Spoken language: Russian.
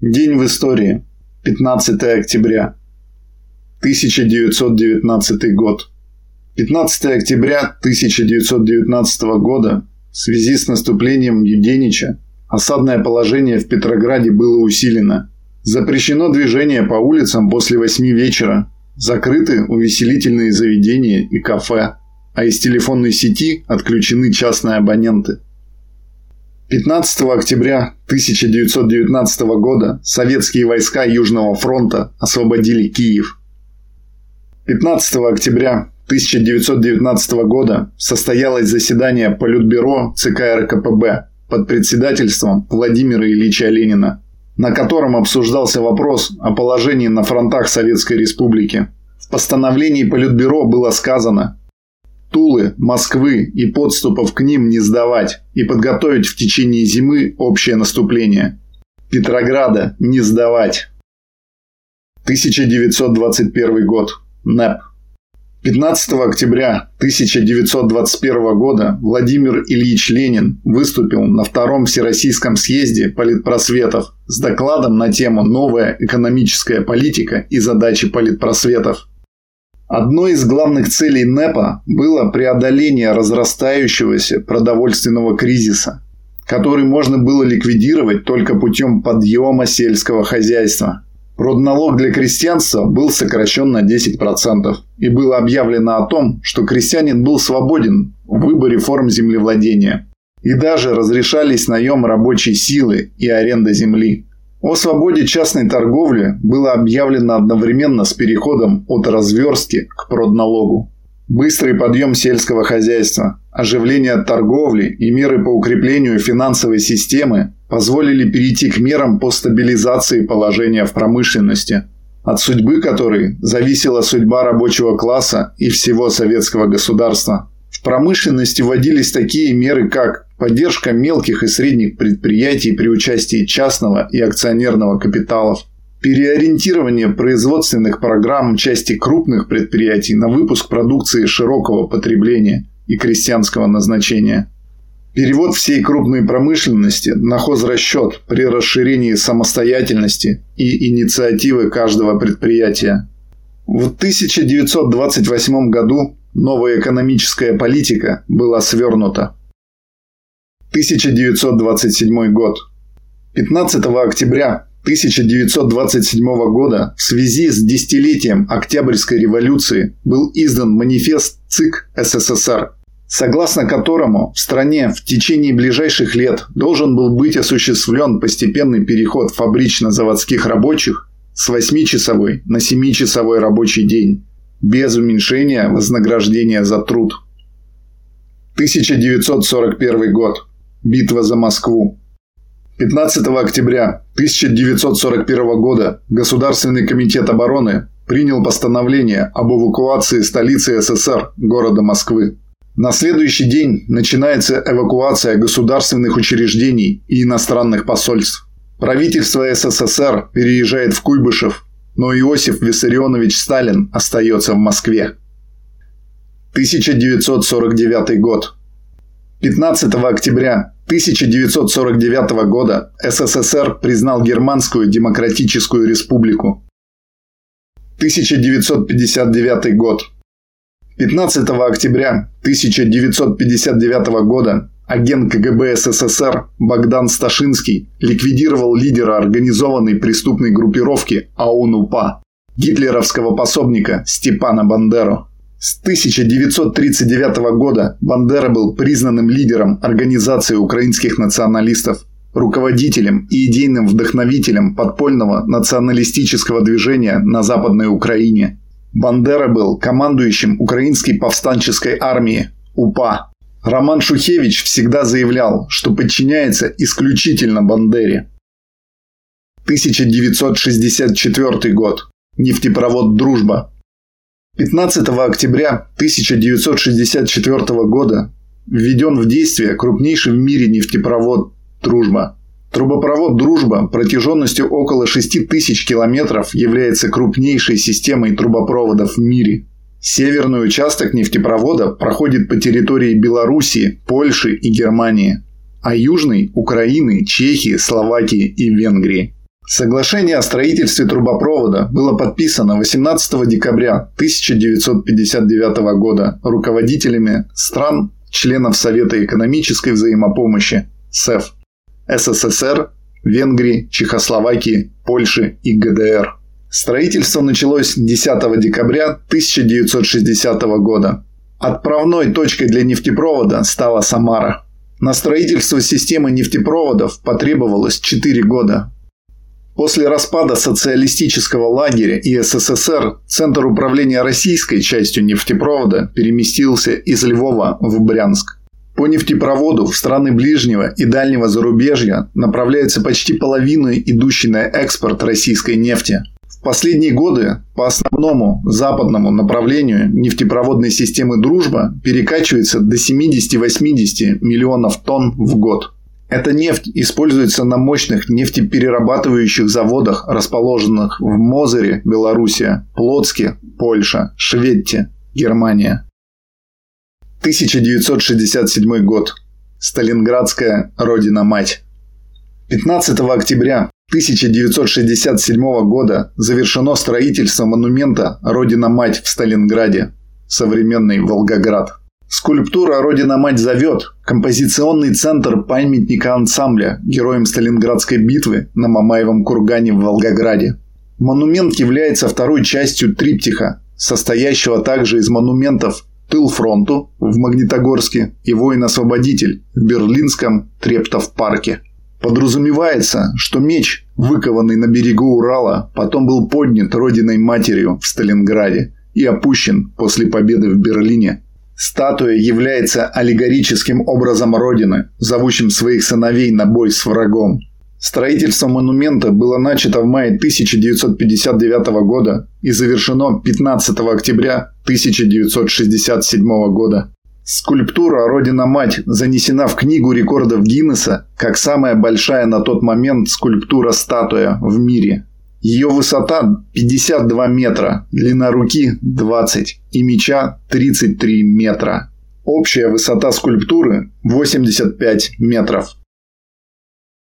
День в истории. 15 октября. 1919 год. 15 октября 1919 года в связи с наступлением Юденича осадное положение в Петрограде было усилено. Запрещено движение по улицам после 8 вечера. Закрыты увеселительные заведения и кафе. А из телефонной сети отключены частные абоненты. 15 октября 1919 года советские войска Южного фронта освободили Киев. 15 октября 1919 года состоялось заседание Политбюро ЦК РКПБ под председательством Владимира Ильича Ленина, на котором обсуждался вопрос о положении на фронтах Советской Республики. В постановлении Политбюро было сказано Тулы, Москвы и подступов к ним не сдавать и подготовить в течение зимы общее наступление. Петрограда не сдавать. 1921 год. НЭП. 15 октября 1921 года Владимир Ильич Ленин выступил на Втором Всероссийском съезде политпросветов с докладом на тему «Новая экономическая политика и задачи политпросветов». Одной из главных целей НЭПа было преодоление разрастающегося продовольственного кризиса, который можно было ликвидировать только путем подъема сельского хозяйства. Продналог для крестьянства был сокращен на 10%, и было объявлено о том, что крестьянин был свободен в выборе форм землевладения. И даже разрешались наем рабочей силы и аренда земли. О свободе частной торговли было объявлено одновременно с переходом от разверстки к продналогу. Быстрый подъем сельского хозяйства, оживление торговли и меры по укреплению финансовой системы позволили перейти к мерам по стабилизации положения в промышленности, от судьбы которой зависела судьба рабочего класса и всего советского государства. В промышленности вводились такие меры, как поддержка мелких и средних предприятий при участии частного и акционерного капиталов, переориентирование производственных программ части крупных предприятий на выпуск продукции широкого потребления и крестьянского назначения, перевод всей крупной промышленности на хозрасчет при расширении самостоятельности и инициативы каждого предприятия. В 1928 году новая экономическая политика была свернута. 1927 год. 15 октября 1927 года в связи с десятилетием Октябрьской революции был издан манифест ЦИК СССР, согласно которому в стране в течение ближайших лет должен был быть осуществлен постепенный переход фабрично-заводских рабочих с 8-часовой на 7-часовой рабочий день, без уменьшения вознаграждения за труд. 1941 год. Битва за Москву. 15 октября 1941 года Государственный комитет обороны принял постановление об эвакуации столицы СССР, города Москвы. На следующий день начинается эвакуация государственных учреждений и иностранных посольств. Правительство СССР переезжает в Куйбышев, но Иосиф Виссарионович Сталин остается в Москве. 1949 год. 15 октября 1949 года СССР признал Германскую Демократическую Республику. 1959 год. 15 октября 1959 года агент КГБ СССР Богдан Сташинский ликвидировал лидера организованной преступной группировки АУН-УПА, гитлеровского пособника Степана Бандеру. С 1939 года Бандера был признанным лидером Организации украинских националистов, руководителем и идейным вдохновителем подпольного националистического движения на Западной Украине. Бандера был командующим Украинской повстанческой армии УПА. Роман Шухевич всегда заявлял, что подчиняется исключительно Бандере. 1964 год. Нефтепровод «Дружба» 15 октября 1964 года введен в действие крупнейший в мире нефтепровод «Дружба». Трубопровод «Дружба» протяженностью около 6 тысяч километров является крупнейшей системой трубопроводов в мире. Северный участок нефтепровода проходит по территории Белоруссии, Польши и Германии, а южный – Украины, Чехии, Словакии и Венгрии. Соглашение о строительстве трубопровода было подписано 18 декабря 1959 года руководителями стран, членов Совета экономической взаимопомощи СЭФ, СССР, Венгрии, Чехословакии, Польши и ГДР. Строительство началось 10 декабря 1960 года. Отправной точкой для нефтепровода стала Самара. На строительство системы нефтепроводов потребовалось 4 года. После распада социалистического лагеря и СССР Центр управления российской частью нефтепровода переместился из Львова в Брянск. По нефтепроводу в страны ближнего и дальнего зарубежья направляется почти половина идущей на экспорт российской нефти. В последние годы по основному западному направлению нефтепроводной системы «Дружба» перекачивается до 70-80 миллионов тонн в год. Эта нефть используется на мощных нефтеперерабатывающих заводах, расположенных в Мозере, Белоруссия, Плотске, Польша, Шведте, Германия. 1967 год. Сталинградская родина-мать. 15 октября 1967 года завершено строительство монумента «Родина-мать» в Сталинграде, современный Волгоград. Скульптура «Родина-мать зовет» – композиционный центр памятника ансамбля героям Сталинградской битвы на Мамаевом кургане в Волгограде. Монумент является второй частью триптиха, состоящего также из монументов «Тыл фронту» в Магнитогорске и «Воин-освободитель» в Берлинском Трептов-парке. Подразумевается, что меч, выкованный на берегу Урала, потом был поднят родиной-матерью в Сталинграде и опущен после победы в Берлине Статуя является аллегорическим образом Родины, зовущим своих сыновей на бой с врагом. Строительство монумента было начато в мае 1959 года и завершено 15 октября 1967 года. Скульптура «Родина-мать» занесена в Книгу рекордов Гиннесса как самая большая на тот момент скульптура-статуя в мире. Ее высота 52 метра, длина руки 20 и меча 33 метра. Общая высота скульптуры 85 метров.